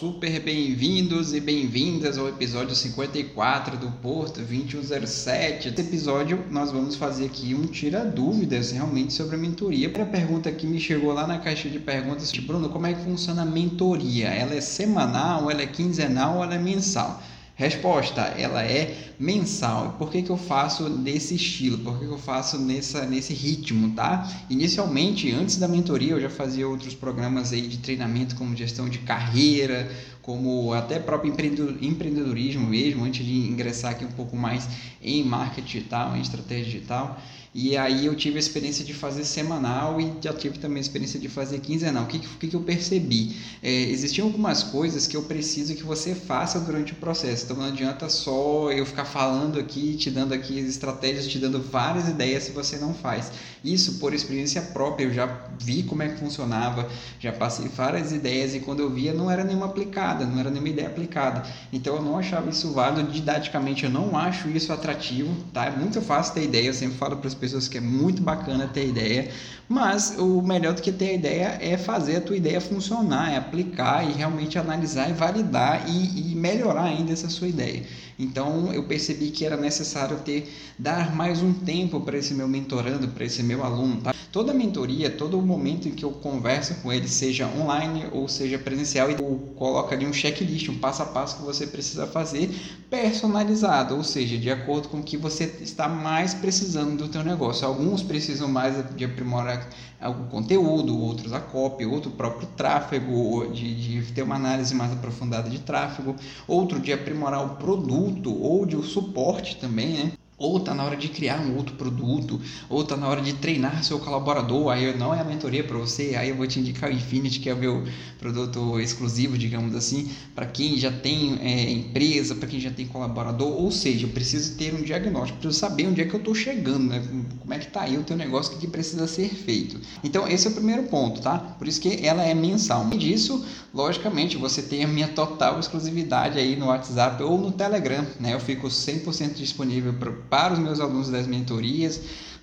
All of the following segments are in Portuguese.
Super bem-vindos e bem-vindas ao episódio 54 do Porto 2107. Nesse episódio nós vamos fazer aqui um tira dúvidas realmente sobre a mentoria. A pergunta que me chegou lá na caixa de perguntas, Bruno, como é que funciona a mentoria? Ela é semanal, ela é quinzenal ou ela é mensal? Resposta, ela é mensal. Por que, que eu faço desse estilo? Por que, que eu faço nessa, nesse ritmo, tá? Inicialmente, antes da mentoria, eu já fazia outros programas aí de treinamento como gestão de carreira, como até próprio empreendedorismo mesmo, antes de ingressar aqui um pouco mais em marketing digital, em estratégia digital. E aí eu tive a experiência de fazer semanal e já tive também a experiência de fazer quinzenal. O que, que, que eu percebi? É, existiam algumas coisas que eu preciso que você faça durante o processo. Então não adianta só eu ficar falando aqui, te dando aqui as estratégias, te dando várias ideias se você não faz. Isso por experiência própria, eu já vi como é que funcionava, já passei várias ideias e quando eu via não era nenhuma aplicada, não era nenhuma ideia aplicada. Então eu não achava isso válido didaticamente, eu não acho isso atrativo, tá? É muito fácil ter ideia, eu sempre falo para as pessoas que é muito bacana ter ideia, mas o melhor do que ter ideia é fazer a tua ideia funcionar, é aplicar e realmente analisar e validar e, e melhorar ainda essa sua ideia. Então eu percebi que era necessário ter dar mais um tempo para esse meu mentorando, para esse meu aluno. Tá? Toda mentoria, todo momento em que eu converso com ele, seja online ou seja presencial, eu coloco ali um checklist, um passo a passo que você precisa fazer personalizado, ou seja, de acordo com o que você está mais precisando do teu negócio. Alguns precisam mais de aprimorar algum conteúdo, outros a copy, outro próprio tráfego, de, de ter uma análise mais aprofundada de tráfego, outro de aprimorar o produto ou de o suporte também, né? Ou está na hora de criar um outro produto, ou está na hora de treinar seu colaborador, aí não é a mentoria para você, aí eu vou te indicar o Infinity, que é o meu produto exclusivo, digamos assim, para quem já tem é, empresa, para quem já tem colaborador, ou seja, eu preciso ter um diagnóstico, preciso saber onde é que eu estou chegando, né? como é que está aí o teu negócio, que precisa ser feito. Então, esse é o primeiro ponto, tá? Por isso que ela é mensal. E disso, logicamente, você tem a minha total exclusividade aí no WhatsApp ou no Telegram, né? Eu fico 100% disponível para para os meus alunos das mentorias,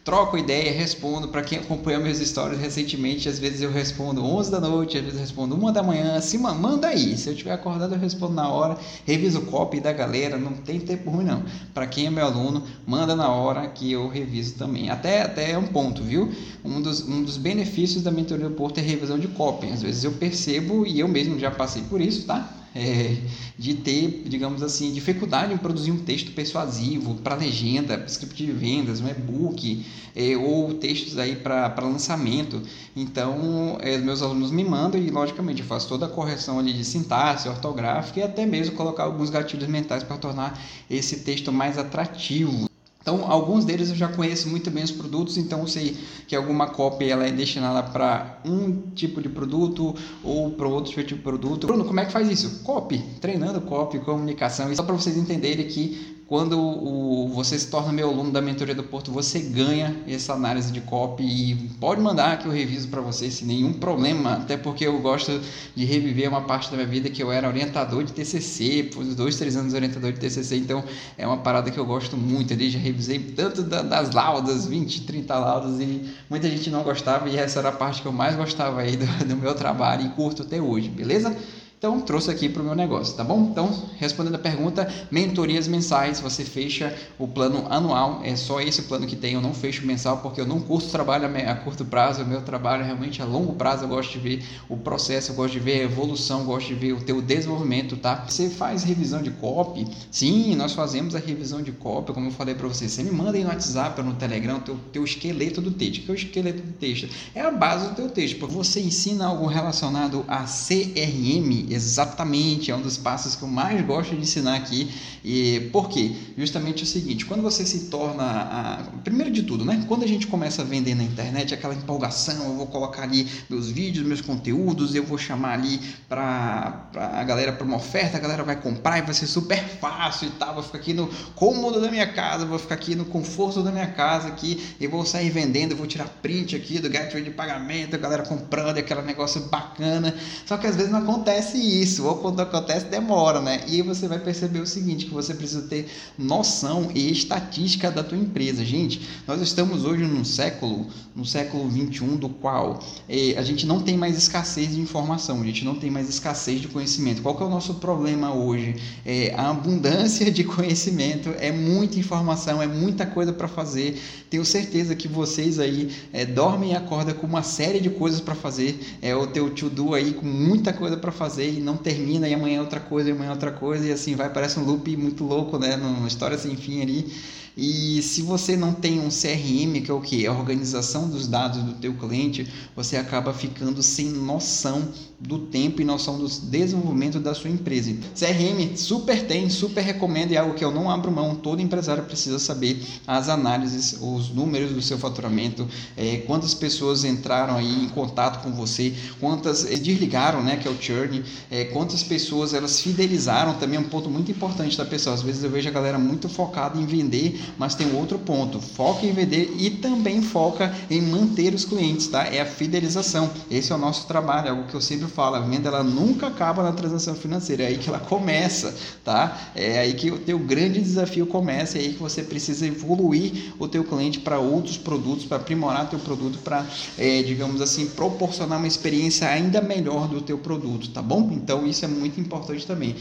troco ideia, respondo para quem acompanhou meus stories recentemente, às vezes eu respondo 11 da noite, às vezes eu respondo 1 da manhã, se manda aí, se eu tiver acordado eu respondo na hora, reviso o copy da galera, não tem tempo ruim não. Para quem é meu aluno, manda na hora que eu reviso também. Até até é um ponto, viu? Um dos, um dos benefícios da mentoria do Porto é revisão de copy. Às vezes eu percebo e eu mesmo já passei por isso, tá? É, de ter, digamos assim, dificuldade em produzir um texto persuasivo para legenda, script de vendas, um e-book é, ou textos aí para lançamento. Então, é, meus alunos me mandam e, logicamente, eu faço toda a correção ali de sintaxe, ortográfica e até mesmo colocar alguns gatilhos mentais para tornar esse texto mais atrativo. Então, alguns deles eu já conheço muito bem os produtos, então eu sei que alguma cópia ela é destinada para um tipo de produto ou para outro tipo de produto. Bruno, como é que faz isso? Copy, treinando copy, comunicação. E só para vocês entenderem que quando o, você se torna meu aluno da mentoria do Porto, você ganha essa análise de copy e pode mandar que eu reviso para você sem nenhum problema, até porque eu gosto de reviver uma parte da minha vida que eu era orientador de TCC, por dois, três anos orientador de TCC, então é uma parada que eu gosto muito, eu já revisei tanto das laudas, 20, 30 laudas e muita gente não gostava e essa era a parte que eu mais gostava aí do, do meu trabalho e curto até hoje, beleza? Então, trouxe aqui para o meu negócio, tá bom? Então, respondendo a pergunta, mentorias mensais, você fecha o plano anual, é só esse plano que tem, eu não fecho mensal porque eu não curto trabalho a curto prazo, o meu trabalho é realmente a longo prazo, eu gosto de ver o processo, eu gosto de ver a evolução, eu gosto de ver o teu desenvolvimento, tá? Você faz revisão de copy? Sim, nós fazemos a revisão de copy, como eu falei para você, você me manda aí no WhatsApp ou no Telegram o teu, teu esqueleto do texto, que é o esqueleto do texto? É a base do teu texto, você ensina algo relacionado a CRM, exatamente, é um dos passos que eu mais gosto de ensinar aqui. E por quê? Justamente o seguinte, quando você se torna a... primeiro de tudo, né? Quando a gente começa a vender na internet, aquela empolgação, eu vou colocar ali meus vídeos, meus conteúdos, eu vou chamar ali para a galera para uma oferta, a galera vai comprar e vai ser super fácil e tal, vou ficar aqui no cômodo da minha casa, vou ficar aqui no conforto da minha casa aqui, e vou sair vendendo, eu vou tirar print aqui do gateway de pagamento, a galera comprando, aquele negócio bacana. Só que às vezes não acontece isso, ou quando acontece, demora, né? E aí você vai perceber o seguinte, que você precisa ter noção e estatística da tua empresa. Gente, nós estamos hoje num século, no século 21, do qual eh, a gente não tem mais escassez de informação, a gente não tem mais escassez de conhecimento. Qual que é o nosso problema hoje? É a abundância de conhecimento, é muita informação, é muita coisa para fazer. Tenho certeza que vocês aí é, dormem e acordam com uma série de coisas para fazer. É o teu to-do aí com muita coisa para fazer e não termina e amanhã é outra coisa, e amanhã é outra coisa e assim vai, parece um loop muito louco, né? Numa história sem fim ali. E se você não tem um CRM, que é o que? A organização dos dados do teu cliente, você acaba ficando sem noção do tempo e noção do desenvolvimento da sua empresa. CRM super tem, super recomendo e é algo que eu não abro mão. Todo empresário precisa saber as análises, os números do seu faturamento, é, quantas pessoas entraram aí em contato com você, quantas é, desligaram, né, que é o churn, é, quantas pessoas elas fidelizaram, também é um ponto muito importante da pessoa. Às vezes eu vejo a galera muito focada em vender, mas tem outro ponto, foca em vender e também foca em manter os clientes, tá? É a fidelização. Esse é o nosso trabalho, é algo que eu sempre falo, a venda ela nunca acaba na transação financeira, é aí que ela começa, tá? É aí que o teu grande desafio começa, é aí que você precisa evoluir o teu cliente para outros produtos, para aprimorar teu produto, para, é, digamos assim, proporcionar uma experiência ainda melhor do teu produto, tá bom? Então isso é muito importante também.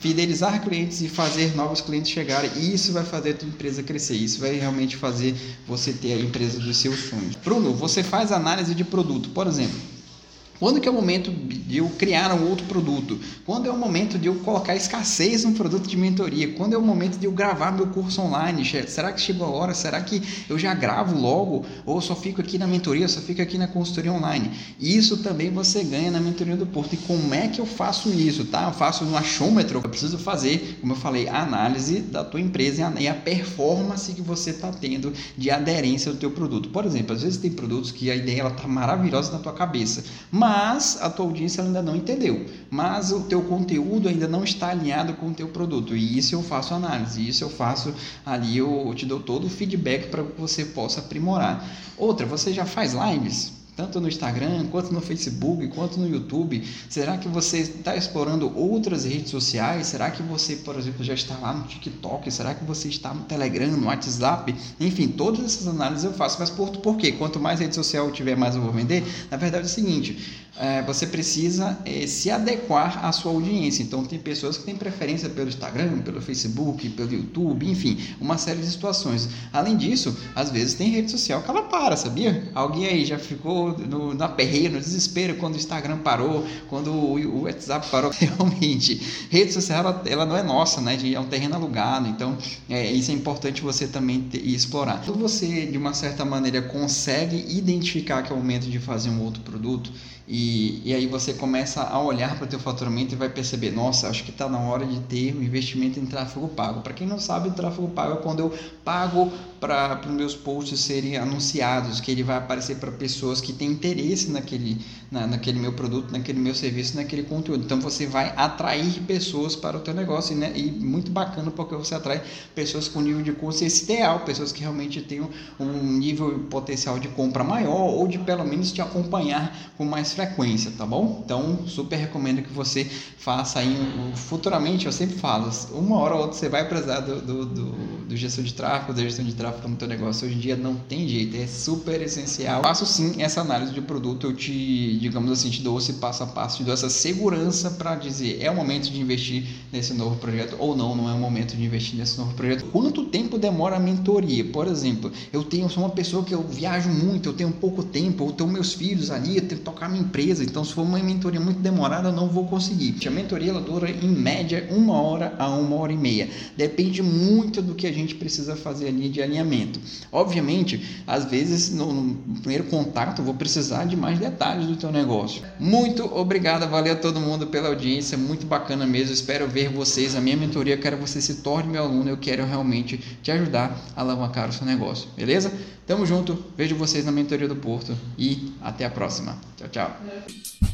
Fidelizar clientes e fazer novos clientes chegarem, isso vai fazer a tua empresa crescer, isso vai realmente fazer você ter a empresa dos seus sonhos. Bruno, você faz análise de produto, por exemplo, quando que é o momento de eu criar um outro produto? Quando é o momento de eu colocar escassez no produto de mentoria? Quando é o momento de eu gravar meu curso online? Será que chegou a hora? Será que eu já gravo logo? Ou só fico aqui na mentoria, só fico aqui na consultoria online? Isso também você ganha na mentoria do Porto. E como é que eu faço isso? Tá? Eu faço no achômetro. Eu preciso fazer, como eu falei, a análise da tua empresa e a performance que você está tendo de aderência do teu produto. Por exemplo, às vezes tem produtos que a ideia está maravilhosa na tua cabeça, mas mas a tua audiência ainda não entendeu. Mas o teu conteúdo ainda não está alinhado com o teu produto. E isso eu faço análise, isso eu faço ali, eu te dou todo o feedback para que você possa aprimorar. Outra, você já faz lives? Tanto no Instagram, quanto no Facebook, quanto no YouTube? Será que você está explorando outras redes sociais? Será que você, por exemplo, já está lá no TikTok? Será que você está no Telegram, no WhatsApp? Enfim, todas essas análises eu faço. Mas por, por quê? Quanto mais rede social eu tiver, mais eu vou vender? Na verdade é o seguinte, você precisa é, se adequar à sua audiência. Então, tem pessoas que têm preferência pelo Instagram, pelo Facebook, pelo YouTube, enfim, uma série de situações. Além disso, às vezes tem rede social que ela para, sabia? Alguém aí já ficou no, na perreira, no desespero quando o Instagram parou, quando o, o WhatsApp parou. Realmente, rede social ela, ela, não é nossa, né? É um terreno alugado, então é, isso é importante você também ter, explorar. Quando você, de uma certa maneira, consegue identificar que é o momento de fazer um outro produto, e, e aí você começa a olhar para o teu faturamento e vai perceber, nossa, acho que está na hora de ter um investimento em tráfego pago. Para quem não sabe, o tráfego pago é quando eu pago para os meus posts serem anunciados, que ele vai aparecer para pessoas que têm interesse naquele, na, naquele meu produto, naquele meu serviço, naquele conteúdo. Então você vai atrair pessoas para o teu negócio né? e muito bacana porque você atrai pessoas com nível de consciência ideal, pessoas que realmente tenham um nível potencial de compra maior ou de pelo menos te acompanhar com mais frequência, tá bom? Então, super recomendo que você faça aí, futuramente, eu sempre falo, uma hora ou outra você vai precisar do, do, do, do gestão de tráfego, da gestão de tráfego no teu negócio. Hoje em dia não tem jeito, é super essencial. Faço sim essa análise de produto, eu te, digamos assim, te dou esse passo a passo, te dou essa segurança para dizer, é o momento de investir nesse novo projeto ou não, não é o momento de investir nesse novo projeto. Quanto tempo demora a mentoria? Por exemplo, eu tenho, sou uma pessoa que eu viajo muito, eu tenho pouco tempo, eu tenho meus filhos ali, eu tenho que tocar minha empresa, então se for uma mentoria muito demorada, eu não vou conseguir. A mentoria ela dura em média uma hora a uma hora e meia. Depende muito do que a gente precisa fazer ali de alinhamento. Obviamente, às vezes no, no primeiro contato eu vou precisar de mais detalhes do teu negócio. Muito obrigado, valeu a todo mundo pela audiência, muito bacana mesmo. Espero ver vocês. A minha mentoria, quero que você se torne meu aluno, eu quero realmente te ajudar a alavancar o seu negócio, beleza? Tamo junto, vejo vocês na mentoria do Porto e até a próxima. Tchau, tchau.